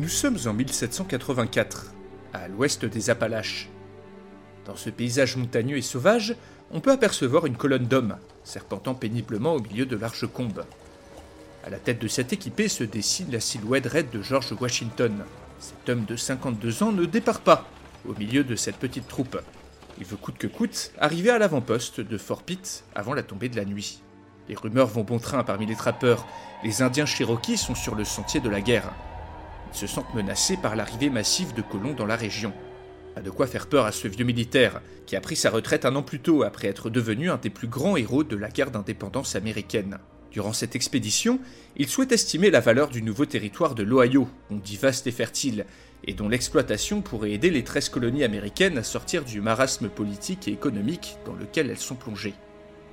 Nous sommes en 1784, à l'ouest des Appalaches. Dans ce paysage montagneux et sauvage, on peut apercevoir une colonne d'hommes, serpentant péniblement au milieu de larges combes. À la tête de cette équipée se dessine la silhouette raide de George Washington. Cet homme de 52 ans ne départ pas au milieu de cette petite troupe. Il veut coûte que coûte arriver à l'avant-poste de Fort Pitt avant la tombée de la nuit. Les rumeurs vont bon train parmi les trappeurs. Les Indiens Cherokees sont sur le sentier de la guerre. Se sentent menacés par l'arrivée massive de colons dans la région. Pas de quoi faire peur à ce vieux militaire, qui a pris sa retraite un an plus tôt après être devenu un des plus grands héros de la guerre d'indépendance américaine. Durant cette expédition, il souhaite estimer la valeur du nouveau territoire de l'Ohio, on dit vaste et fertile, et dont l'exploitation pourrait aider les 13 colonies américaines à sortir du marasme politique et économique dans lequel elles sont plongées.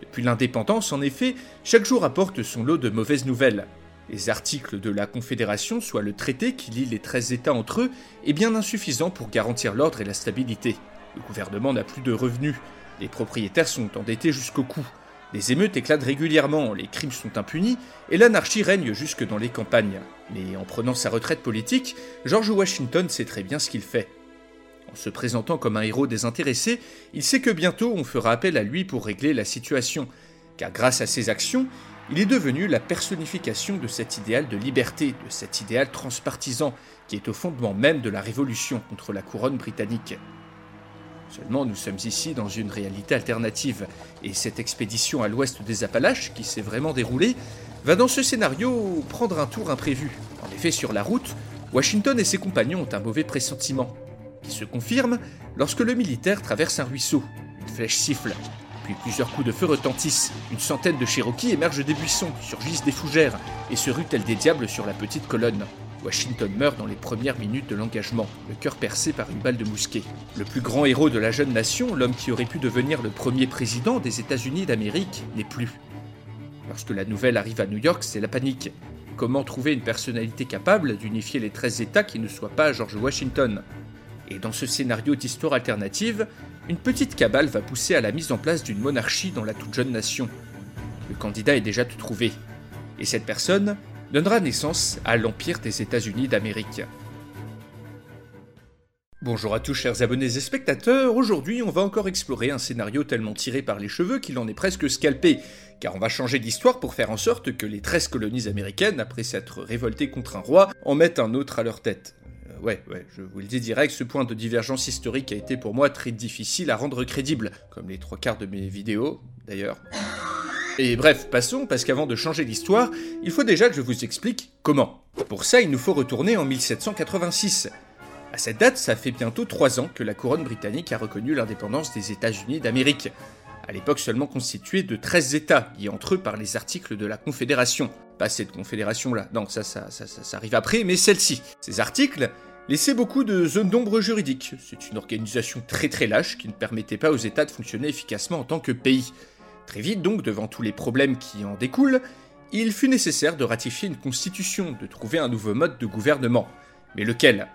Depuis l'indépendance, en effet, chaque jour apporte son lot de mauvaises nouvelles. Les articles de la Confédération, soit le traité qui lie les 13 États entre eux, est bien insuffisant pour garantir l'ordre et la stabilité. Le gouvernement n'a plus de revenus, les propriétaires sont endettés jusqu'au cou, les émeutes éclatent régulièrement, les crimes sont impunis, et l'anarchie règne jusque dans les campagnes. Mais en prenant sa retraite politique, George Washington sait très bien ce qu'il fait. En se présentant comme un héros désintéressé, il sait que bientôt on fera appel à lui pour régler la situation, car grâce à ses actions, il est devenu la personnification de cet idéal de liberté, de cet idéal transpartisan qui est au fondement même de la révolution contre la couronne britannique. Seulement, nous sommes ici dans une réalité alternative, et cette expédition à l'ouest des Appalaches, qui s'est vraiment déroulée, va dans ce scénario prendre un tour imprévu. En effet, sur la route, Washington et ses compagnons ont un mauvais pressentiment, qui se confirme lorsque le militaire traverse un ruisseau. Une flèche siffle, puis plusieurs coups de feu retentissent. Une centaine de Cherokees émergent des buissons, surgissent des fougères, et se ruent tels des diables sur la petite colonne. Washington meurt dans les premières minutes de l'engagement, le cœur percé par une balle de mousquet. Le plus grand héros de la jeune nation, l'homme qui aurait pu devenir le premier président des États-Unis d'Amérique, n'est plus. Lorsque la nouvelle arrive à New York, c'est la panique. Comment trouver une personnalité capable d'unifier les 13 États qui ne soit pas George Washington? Et dans ce scénario d'histoire alternative, une petite cabale va pousser à la mise en place d'une monarchie dans la toute jeune nation. Le candidat est déjà tout trouvé. Et cette personne, donnera naissance à l'Empire des États-Unis d'Amérique. Bonjour à tous chers abonnés et spectateurs, aujourd'hui on va encore explorer un scénario tellement tiré par les cheveux qu'il en est presque scalpé, car on va changer d'histoire pour faire en sorte que les 13 colonies américaines, après s'être révoltées contre un roi, en mettent un autre à leur tête. Ouais, ouais, je vous le dis direct, ce point de divergence historique a été pour moi très difficile à rendre crédible, comme les trois quarts de mes vidéos d'ailleurs. Et bref, passons, parce qu'avant de changer l'histoire, il faut déjà que je vous explique comment. Pour ça, il nous faut retourner en 1786. À cette date, ça fait bientôt trois ans que la couronne britannique a reconnu l'indépendance des États-Unis d'Amérique. À l'époque seulement constituée de 13 États, liés entre eux par les articles de la Confédération. Pas cette confédération-là, non, ça ça, ça, ça arrive après, mais celle-ci. Ces articles laissaient beaucoup de zones d'ombre juridiques. C'est une organisation très très lâche qui ne permettait pas aux États de fonctionner efficacement en tant que pays. Très vite donc, devant tous les problèmes qui en découlent, il fut nécessaire de ratifier une constitution, de trouver un nouveau mode de gouvernement. Mais lequel?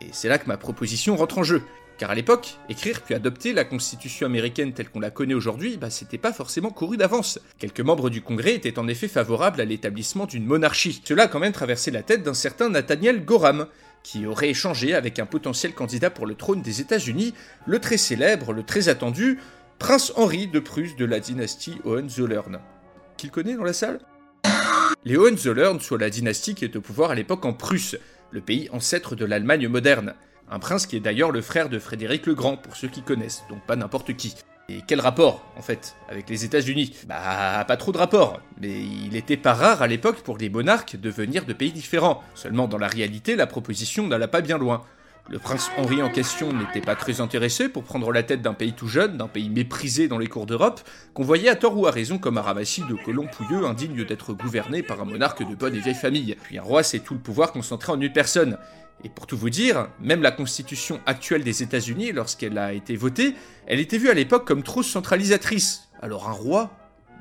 Et c'est là que ma proposition rentre en jeu. Car à l'époque, écrire puis adopter la constitution américaine telle qu'on la connaît aujourd'hui, bah c'était pas forcément couru d'avance. Quelques membres du Congrès étaient en effet favorables à l'établissement d'une monarchie. Cela a quand même traversé la tête d'un certain Nathaniel Gorham, qui aurait échangé avec un potentiel candidat pour le trône des États-Unis, le très célèbre, le très attendu, Prince Henri de Prusse de la dynastie Hohenzollern. Qui le connaît dans la salle? Les Hohenzollern soit la dynastie qui est au pouvoir à l'époque en Prusse, le pays ancêtre de l'Allemagne moderne. Un prince qui est d'ailleurs le frère de Frédéric le Grand, pour ceux qui connaissent, donc pas n'importe qui. Et quel rapport, en fait, avec les États-Unis? Bah, pas trop de rapport, mais il était pas rare à l'époque pour les monarques de venir de pays différents. Seulement, dans la réalité, la proposition n'alla pas bien loin. Le prince Henri en question n'était pas très intéressé pour prendre la tête d'un pays tout jeune, d'un pays méprisé dans les cours d'Europe, qu'on voyait à tort ou à raison comme un ramassis de colons pouilleux indigne d'être gouverné par un monarque de bonne et vieille famille. Puis un roi, c'est tout le pouvoir concentré en une personne. Et pour tout vous dire, même la constitution actuelle des États-Unis, lorsqu'elle a été votée, elle était vue à l'époque comme trop centralisatrice. Alors un roi?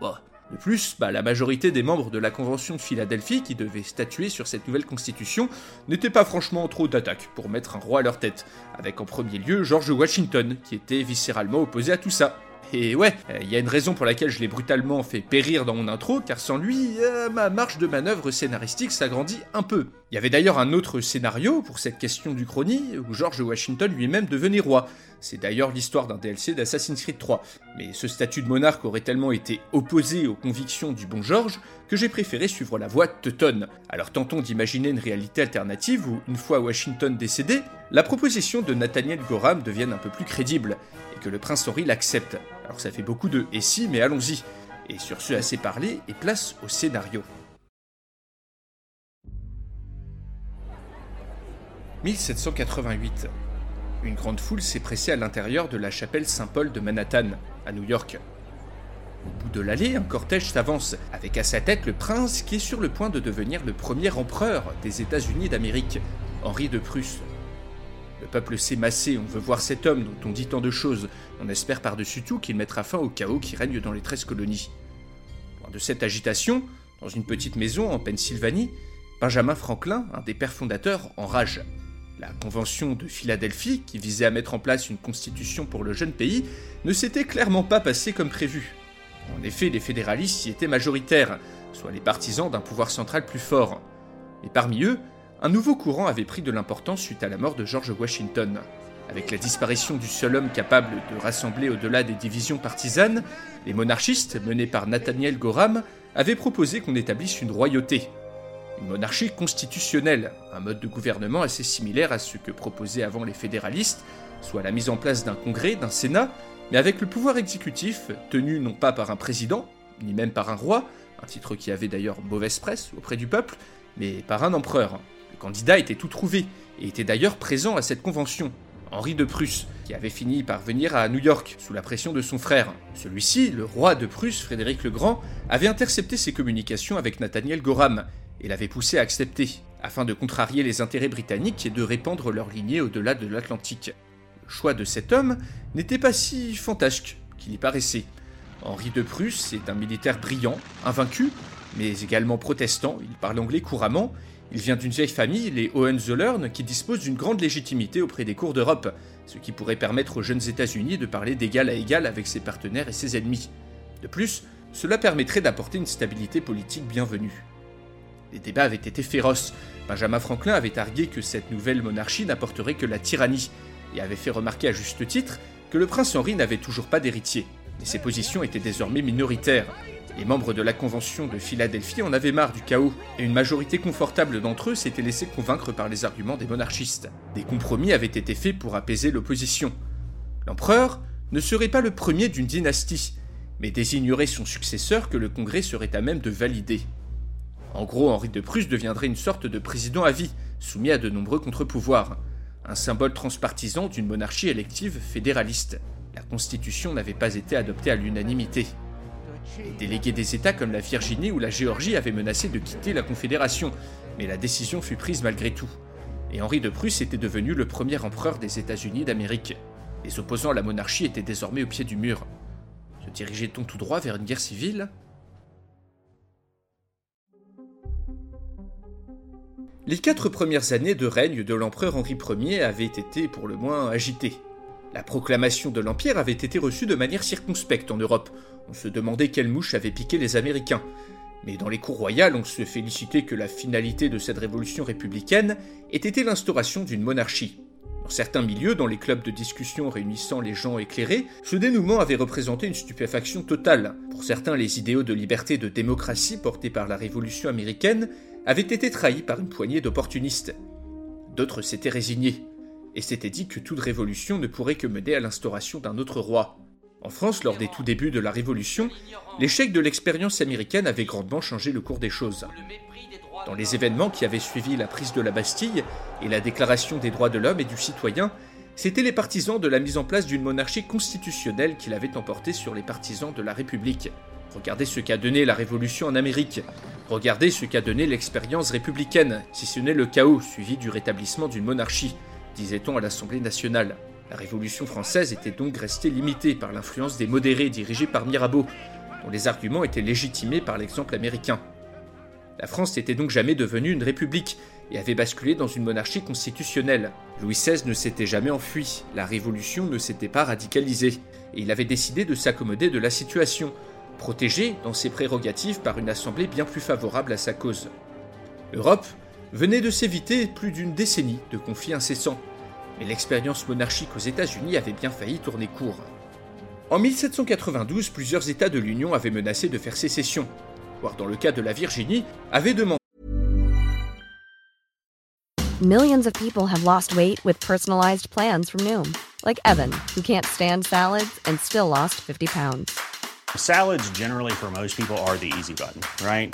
Bah, de plus, bah, la majorité des membres de la Convention de Philadelphie qui devaient statuer sur cette nouvelle constitution n'étaient pas franchement trop d'attaque pour mettre un roi à leur tête, avec en premier lieu George Washington, qui était viscéralement opposé à tout ça. Et ouais, il y a une raison pour laquelle je l'ai brutalement fait périr dans mon intro, car sans lui, euh, ma marge de manœuvre scénaristique s'agrandit un peu. Il y avait d'ailleurs un autre scénario pour cette question du chrony, où George Washington lui-même devenait roi. C'est d'ailleurs l'histoire d'un DLC d'Assassin's Creed 3. Mais ce statut de monarque aurait tellement été opposé aux convictions du bon George que j'ai préféré suivre la voie de Teuton. Alors tentons d'imaginer une réalité alternative où, une fois Washington décédé, la proposition de Nathaniel Gorham devienne un peu plus crédible, et que le prince Henri l'accepte. Alors ça fait beaucoup de et si, mais allons-y. Et sur ce assez parlé, et place au scénario. 1788. Une grande foule s'est pressée à l'intérieur de la chapelle Saint-Paul de Manhattan, à New York. Au bout de l'allée, un cortège s'avance, avec à sa tête le prince qui est sur le point de devenir le premier empereur des États-Unis d'Amérique, Henri de Prusse. Le peuple s'est massé, on veut voir cet homme dont on dit tant de choses, on espère par-dessus tout qu'il mettra fin au chaos qui règne dans les treize colonies. Loin de cette agitation, dans une petite maison en Pennsylvanie, Benjamin Franklin, un des pères fondateurs, enrage. La Convention de Philadelphie, qui visait à mettre en place une constitution pour le jeune pays, ne s'était clairement pas passée comme prévu. En effet, les fédéralistes y étaient majoritaires, soit les partisans d'un pouvoir central plus fort. Et parmi eux, un nouveau courant avait pris de l'importance suite à la mort de George Washington. Avec la disparition du seul homme capable de rassembler au-delà des divisions partisanes, les monarchistes, menés par Nathaniel Gorham, avaient proposé qu'on établisse une royauté, une monarchie constitutionnelle, un mode de gouvernement assez similaire à ce que proposaient avant les fédéralistes, soit la mise en place d'un congrès, d'un sénat, mais avec le pouvoir exécutif tenu non pas par un président, ni même par un roi, un titre qui avait d'ailleurs mauvaise presse auprès du peuple, mais par un empereur. Candidat était tout trouvé, et était d'ailleurs présent à cette convention. Henri de Prusse, qui avait fini par venir à New York sous la pression de son frère. Celui-ci, le roi de Prusse, Frédéric le Grand, avait intercepté ses communications avec Nathaniel Gorham, et l'avait poussé à accepter, afin de contrarier les intérêts britanniques et de répandre leur lignée au-delà de l'Atlantique. Le choix de cet homme n'était pas si fantasque qu'il y paraissait. Henri de Prusse est un militaire brillant, invaincu, mais également protestant, il parle anglais couramment, il vient d'une vieille famille, les Hohenzollern, qui disposent d'une grande légitimité auprès des cours d'Europe, ce qui pourrait permettre aux jeunes États-Unis de parler d'égal à égal avec ses partenaires et ses ennemis. De plus, cela permettrait d'apporter une stabilité politique bienvenue. Les débats avaient été féroces. Benjamin Franklin avait argué que cette nouvelle monarchie n'apporterait que la tyrannie, et avait fait remarquer à juste titre que le prince Henri n'avait toujours pas d'héritier, et ses positions étaient désormais minoritaires. Les membres de la Convention de Philadelphie en avaient marre du chaos, et une majorité confortable d'entre eux s'était laissé convaincre par les arguments des monarchistes. Des compromis avaient été faits pour apaiser l'opposition. L'empereur ne serait pas le premier d'une dynastie, mais désignerait son successeur que le Congrès serait à même de valider. En gros, Henri de Prusse deviendrait une sorte de président à vie, soumis à de nombreux contre-pouvoirs, un symbole transpartisan d'une monarchie élective fédéraliste. La Constitution n'avait pas été adoptée à l'unanimité. Les délégués des États comme la Virginie ou la Géorgie avaient menacé de quitter la Confédération, mais la décision fut prise malgré tout. Et Henri de Prusse était devenu le premier empereur des États-Unis d'Amérique. Les opposants à la monarchie étaient désormais au pied du mur. Se dirigeait-on tout droit vers une guerre civile? Les quatre premières années de règne de l'empereur Henri Ier avaient été pour le moins agitées. La proclamation de l'Empire avait été reçue de manière circonspecte en Europe. On se demandait quelle mouche avait piqué les Américains. Mais dans les cours royales, on se félicitait que la finalité de cette révolution républicaine ait été l'instauration d'une monarchie. Dans certains milieux, dans les clubs de discussion réunissant les gens éclairés, ce dénouement avait représenté une stupéfaction totale. Pour certains, les idéaux de liberté et de démocratie portés par la révolution américaine avaient été trahis par une poignée d'opportunistes. D'autres s'étaient résignés, et s'étaient dit que toute révolution ne pourrait que mener à l'instauration d'un autre roi. En France, lors des tout débuts de la Révolution, l'échec de l'expérience américaine avait grandement changé le cours des choses. Dans les événements qui avaient suivi la prise de la Bastille et la déclaration des droits de l'homme et du citoyen, c'étaient les partisans de la mise en place d'une monarchie constitutionnelle qui l'avaient emporté sur les partisans de la République. Regardez ce qu'a donné la Révolution en Amérique. Regardez ce qu'a donné l'expérience républicaine, si ce n'est le chaos suivi du rétablissement d'une monarchie, disait-on à l'Assemblée nationale. La Révolution française était donc restée limitée par l'influence des modérés dirigés par Mirabeau, dont les arguments étaient légitimés par l'exemple américain. La France n'était donc jamais devenue une république et avait basculé dans une monarchie constitutionnelle. Louis XVI ne s'était jamais enfui, la Révolution ne s'était pas radicalisée, et il avait décidé de s'accommoder de la situation, protégé dans ses prérogatives par une assemblée bien plus favorable à sa cause. L'Europe venait de s'éviter plus d'une décennie de conflits incessants, mais l'expérience monarchique aux États-Unis avait bien failli tourner court. En 1792, plusieurs États de l'Union avaient menacé de faire sécession, voire dans le cas de la Virginie, avaient demandé Millions of people have lost weight with personalized plans from Noom, like Evan, who can't stand salads and still lost 50 pounds. Salads, generally, for most people, are the easy button, right?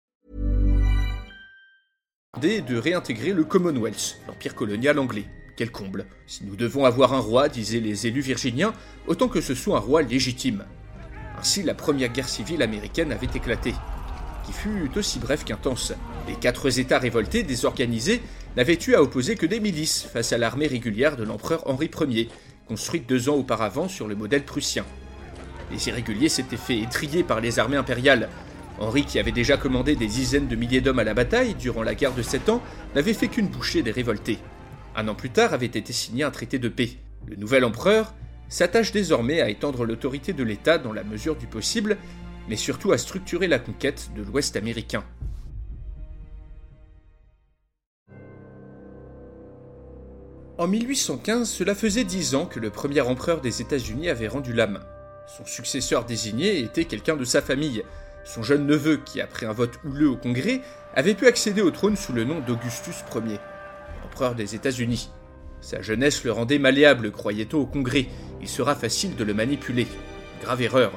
De réintégrer le Commonwealth, l'empire colonial anglais. Quel comble Si nous devons avoir un roi, disaient les élus virginiens, autant que ce soit un roi légitime. Ainsi, la première guerre civile américaine avait éclaté, qui fut aussi brève qu'intense. Les quatre États révoltés, désorganisés, n'avaient eu à opposer que des milices face à l'armée régulière de l'empereur Henri Ier, construite deux ans auparavant sur le modèle prussien. Les irréguliers s'étaient fait étrier par les armées impériales. Henri, qui avait déjà commandé des dizaines de milliers d'hommes à la bataille durant la guerre de Sept Ans, n'avait fait qu'une bouchée des révoltés. Un an plus tard avait été signé un traité de paix. Le nouvel empereur s'attache désormais à étendre l'autorité de l'État dans la mesure du possible, mais surtout à structurer la conquête de l'Ouest américain. En 1815, cela faisait dix ans que le premier empereur des États-Unis avait rendu l'âme. Son successeur désigné était quelqu'un de sa famille, son jeune neveu qui, après un vote houleux au Congrès, avait pu accéder au trône sous le nom d'Augustus Ier, empereur des États-Unis. Sa jeunesse le rendait malléable, croyait-on au Congrès, il sera facile de le manipuler. Grave erreur.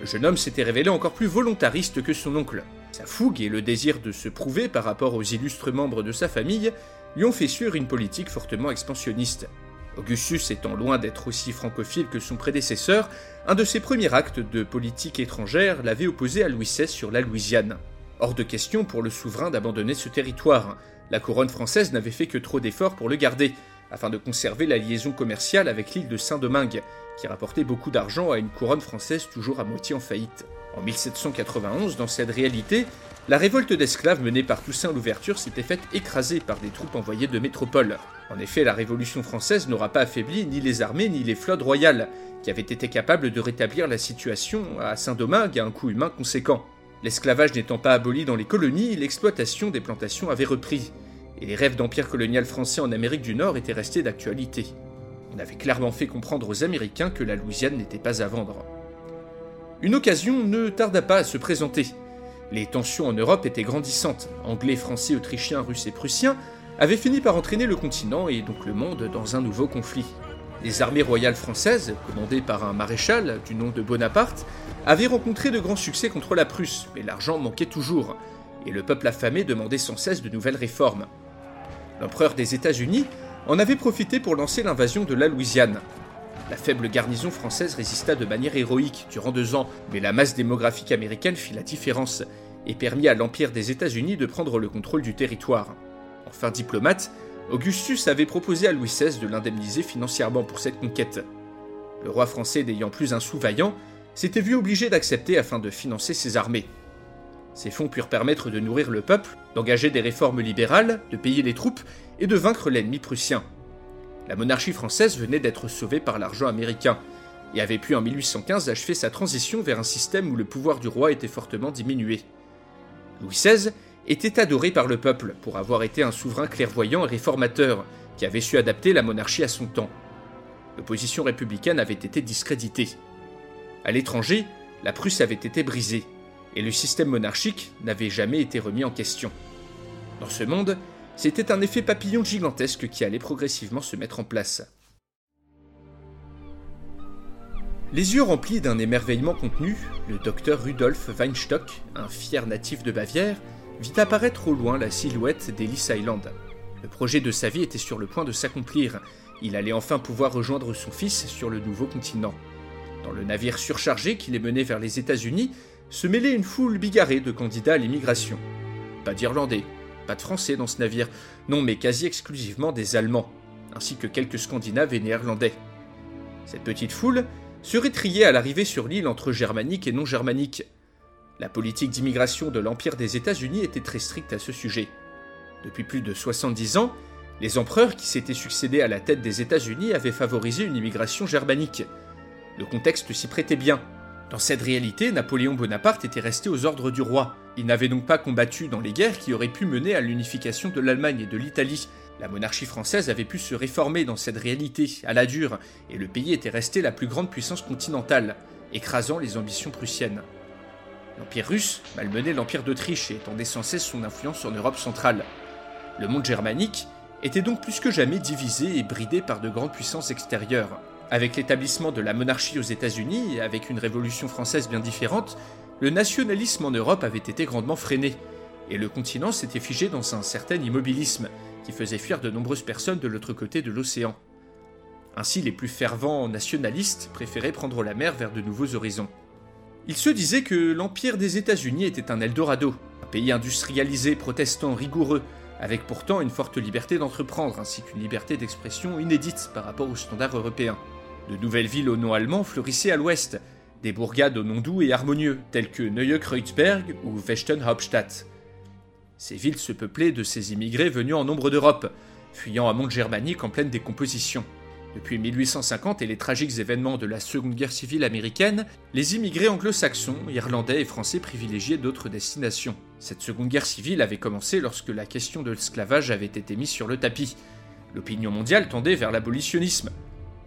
Le jeune homme s'était révélé encore plus volontariste que son oncle. Sa fougue et le désir de se prouver par rapport aux illustres membres de sa famille lui ont fait suivre une politique fortement expansionniste. Augustus étant loin d'être aussi francophile que son prédécesseur, un de ses premiers actes de politique étrangère l'avait opposé à Louis XVI sur la Louisiane. Hors de question pour le souverain d'abandonner ce territoire. La couronne française n'avait fait que trop d'efforts pour le garder, afin de conserver la liaison commerciale avec l'île de Saint-Domingue, qui rapportait beaucoup d'argent à une couronne française toujours à moitié en faillite. En 1791, dans cette réalité, la révolte d'esclaves menée par Toussaint l'Ouverture s'était faite écraser par des troupes envoyées de métropole. En effet, la Révolution française n'aura pas affaibli ni les armées ni les flottes royales, qui avaient été capables de rétablir la situation à Saint-Domingue à un coût humain conséquent. L'esclavage n'étant pas aboli dans les colonies, l'exploitation des plantations avait repris, et les rêves d'empire colonial français en Amérique du Nord étaient restés d'actualité. On avait clairement fait comprendre aux Américains que la Louisiane n'était pas à vendre. Une occasion ne tarda pas à se présenter. Les tensions en Europe étaient grandissantes. Anglais, Français, Autrichiens, Russes et Prussiens avaient fini par entraîner le continent et donc le monde dans un nouveau conflit. Les armées royales françaises, commandées par un maréchal du nom de Bonaparte, avaient rencontré de grands succès contre la Prusse, mais l'argent manquait toujours, et le peuple affamé demandait sans cesse de nouvelles réformes. L'empereur des États-Unis en avait profité pour lancer l'invasion de la Louisiane. La faible garnison française résista de manière héroïque durant deux ans, mais la masse démographique américaine fit la différence et permit à l'Empire des États-Unis de prendre le contrôle du territoire. Enfin diplomate, Augustus avait proposé à Louis XVI de l'indemniser financièrement pour cette conquête. Le roi français n'ayant plus un sou vaillant, s'était vu obligé d'accepter afin de financer ses armées. Ces fonds purent permettre de nourrir le peuple, d'engager des réformes libérales, de payer les troupes et de vaincre l'ennemi prussien. La monarchie française venait d'être sauvée par l'argent américain et avait pu en 1815 achever sa transition vers un système où le pouvoir du roi était fortement diminué. Louis XVI était adoré par le peuple pour avoir été un souverain clairvoyant et réformateur qui avait su adapter la monarchie à son temps. L'opposition républicaine avait été discréditée. À l'étranger, la Prusse avait été brisée et le système monarchique n'avait jamais été remis en question. Dans ce monde, c'était un effet papillon gigantesque qui allait progressivement se mettre en place. Les yeux remplis d'un émerveillement contenu, le docteur Rudolf Weinstock, un fier natif de Bavière, vit apparaître au loin la silhouette d'Ellis Island. Le projet de sa vie était sur le point de s'accomplir. Il allait enfin pouvoir rejoindre son fils sur le nouveau continent. Dans le navire surchargé qui les menait vers les États-Unis, se mêlait une foule bigarrée de candidats à l'immigration. Pas d'Irlandais, pas de Français dans ce navire, non mais quasi exclusivement des Allemands, ainsi que quelques Scandinaves et Néerlandais. Cette petite foule serait triée à l'arrivée sur l'île entre germanique et non germanique. La politique d'immigration de l'Empire des États-Unis était très stricte à ce sujet. Depuis plus de 70 ans, les empereurs qui s'étaient succédés à la tête des États-Unis avaient favorisé une immigration germanique. Le contexte s'y prêtait bien, dans cette réalité, Napoléon Bonaparte était resté aux ordres du roi. Il n'avait donc pas combattu dans les guerres qui auraient pu mener à l'unification de l'Allemagne et de l'Italie. La monarchie française avait pu se réformer dans cette réalité, à la dure, et le pays était resté la plus grande puissance continentale, écrasant les ambitions prussiennes. L'Empire russe malmenait l'Empire d'Autriche et étendait sans cesse son influence en Europe centrale. Le monde germanique était donc plus que jamais divisé et bridé par de grandes puissances extérieures. Avec l'établissement de la monarchie aux États-Unis et avec une révolution française bien différente, le nationalisme en Europe avait été grandement freiné, et le continent s'était figé dans un certain immobilisme qui faisait fuir de nombreuses personnes de l'autre côté de l'océan. Ainsi, les plus fervents nationalistes préféraient prendre la mer vers de nouveaux horizons. Ils se disaient que l'Empire des États-Unis était un Eldorado, un pays industrialisé, protestant, rigoureux, avec pourtant une forte liberté d'entreprendre ainsi qu'une liberté d'expression inédite par rapport aux standards européens. De nouvelles villes au nom allemand fleurissaient à l'ouest, des bourgades au nom doux et harmonieux, telles que Neue-Kreuzberg ou Westenhauptstadt. Ces villes se peuplaient de ces immigrés venus en nombre d'Europe, fuyant un monde germanique en pleine décomposition. Depuis 1850 et les tragiques événements de la Seconde Guerre civile américaine, les immigrés anglo-saxons, irlandais et français privilégiaient d'autres destinations. Cette Seconde Guerre civile avait commencé lorsque la question de l'esclavage avait été mise sur le tapis. L'opinion mondiale tendait vers l'abolitionnisme,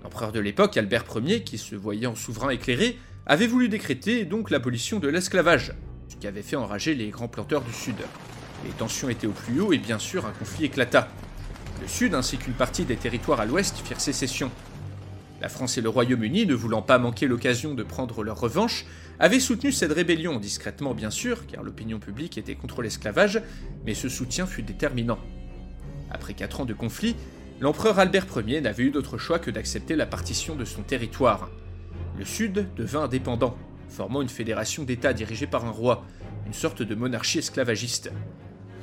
L'empereur de l'époque, Albert Ier, qui se voyait en souverain éclairé, avait voulu décréter donc l'abolition de l'esclavage, ce qui avait fait enrager les grands planteurs du Sud. Les tensions étaient au plus haut et bien sûr un conflit éclata. Le Sud ainsi qu'une partie des territoires à l'Ouest firent sécession. La France et le Royaume-Uni, ne voulant pas manquer l'occasion de prendre leur revanche, avaient soutenu cette rébellion, discrètement bien sûr, car l'opinion publique était contre l'esclavage, mais ce soutien fut déterminant. Après quatre ans de conflit, l'empereur Albert Ier n'avait eu d'autre choix que d'accepter la partition de son territoire. Le Sud devint indépendant, formant une fédération d'États dirigée par un roi, une sorte de monarchie esclavagiste.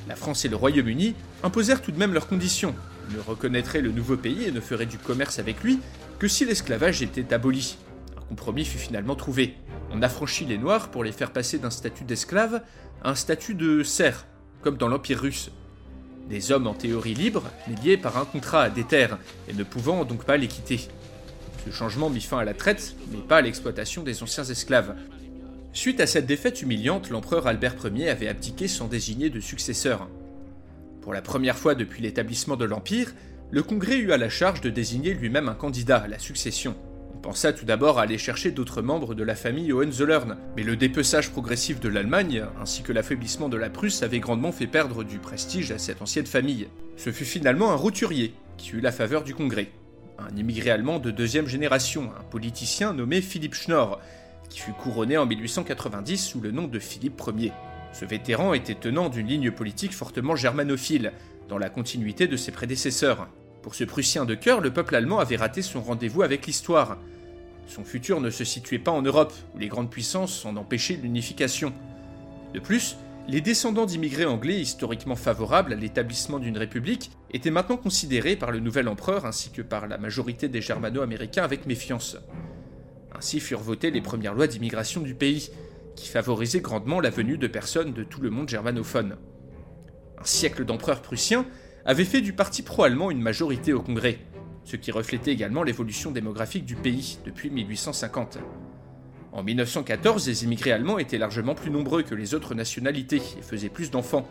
La France et le Royaume-Uni imposèrent tout de même leurs conditions. Ils ne reconnaîtraient le nouveau pays et ne feraient du commerce avec lui que si l'esclavage était aboli. Un compromis fut finalement trouvé. On affranchit les Noirs pour les faire passer d'un statut d'esclave à un statut de serf, comme dans l'Empire russe. Des hommes en théorie libres, mais liés par un contrat à des terres, et ne pouvant donc pas les quitter. Ce changement mit fin à la traite, mais pas à l'exploitation des anciens esclaves. Suite à cette défaite humiliante, l'empereur Albert Ier avait abdiqué sans désigner de successeur. Pour la première fois depuis l'établissement de l'Empire, le Congrès eut à la charge de désigner lui-même un candidat à la succession pensa tout d'abord à aller chercher d'autres membres de la famille Hohenzollern, mais le dépeçage progressif de l'Allemagne, ainsi que l'affaiblissement de la Prusse avaient grandement fait perdre du prestige à cette ancienne famille. Ce fut finalement un roturier qui eut la faveur du Congrès. Un immigré allemand de deuxième génération, un politicien nommé Philippe Schnorr, qui fut couronné en 1890 sous le nom de Philippe Ier. Ce vétéran était tenant d'une ligne politique fortement germanophile, dans la continuité de ses prédécesseurs. Pour ce Prussien de cœur, le peuple allemand avait raté son rendez-vous avec l'histoire. Son futur ne se situait pas en Europe, où les grandes puissances en empêchaient l'unification. De plus, les descendants d'immigrés anglais historiquement favorables à l'établissement d'une république étaient maintenant considérés par le nouvel empereur ainsi que par la majorité des germano-américains avec méfiance. Ainsi furent votées les premières lois d'immigration du pays, qui favorisaient grandement la venue de personnes de tout le monde germanophone. Un siècle d'empereurs prussiens avait fait du parti pro-allemand une majorité au Congrès, ce qui reflétait également l'évolution démographique du pays depuis 1850. En 1914, les immigrés allemands étaient largement plus nombreux que les autres nationalités et faisaient plus d'enfants.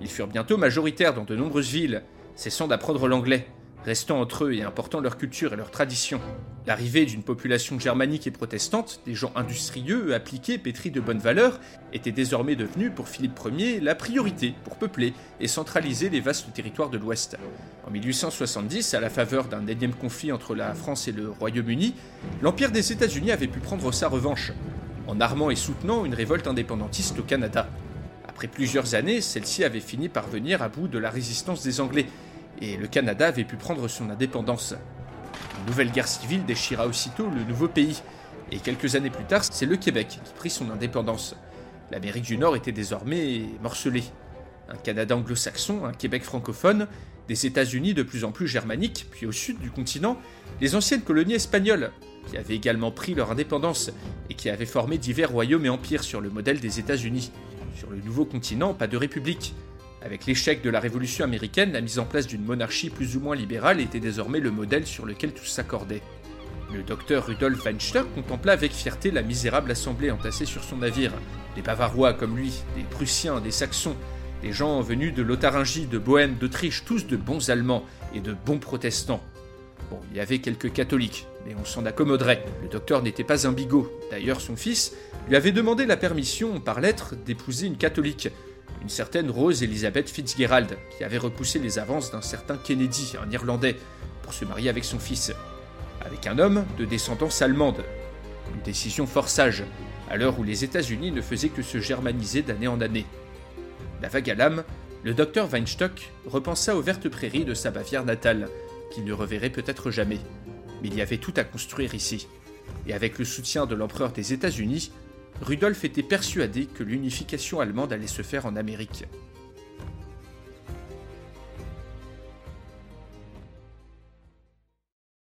Ils furent bientôt majoritaires dans de nombreuses villes, cessant d'apprendre l'anglais, restant entre eux et important leur culture et leur tradition. L'arrivée d'une population germanique et protestante, des gens industrieux, appliqués, pétris de bonnes valeurs, était désormais devenue pour Philippe Ier la priorité pour peupler et centraliser les vastes territoires de l'Ouest. En 1870, à la faveur d'un énième conflit entre la France et le Royaume-Uni, l'Empire des États-Unis avait pu prendre sa revanche, en armant et soutenant une révolte indépendantiste au Canada. Après plusieurs années, celle-ci avait fini par venir à bout de la résistance des Anglais, et le Canada avait pu prendre son indépendance. Une nouvelle guerre civile déchira aussitôt le nouveau pays, et quelques années plus tard, c'est le Québec qui prit son indépendance. L'Amérique du Nord était désormais morcelée. Un Canada anglo-saxon, un Québec francophone, des États-Unis de plus en plus germaniques, puis au sud du continent, les anciennes colonies espagnoles, qui avaient également pris leur indépendance et qui avaient formé divers royaumes et empires sur le modèle des États-Unis. Sur le nouveau continent, pas de république, avec l'échec de la Révolution américaine, la mise en place d'une monarchie plus ou moins libérale était désormais le modèle sur lequel tout s'accordait. Le docteur Rudolf Weinstock contempla avec fierté la misérable assemblée entassée sur son navire. Des Bavarois comme lui, des Prussiens, des Saxons, des gens venus de Lotharingie, de Bohême, d'Autriche, tous de bons Allemands et de bons protestants. Bon, il y avait quelques catholiques, mais on s'en accommoderait. Le docteur n'était pas un bigot. D'ailleurs, son fils lui avait demandé la permission, par lettre, d'épouser une catholique, une certaine Rose Elizabeth Fitzgerald, qui avait repoussé les avances d'un certain Kennedy, un Irlandais, pour se marier avec son fils, avec un homme de descendance allemande. Une décision fort sage, à l'heure où les États-Unis ne faisaient que se germaniser d'année en année. La vague à l'âme, le docteur Weinstock repensa aux vertes prairies de sa Bavière natale, qu'il ne reverrait peut-être jamais. Mais il y avait tout à construire ici. Et avec le soutien de l'empereur des États-Unis, Rudolf était persuadé que l'unification allemande allait se faire en Amérique.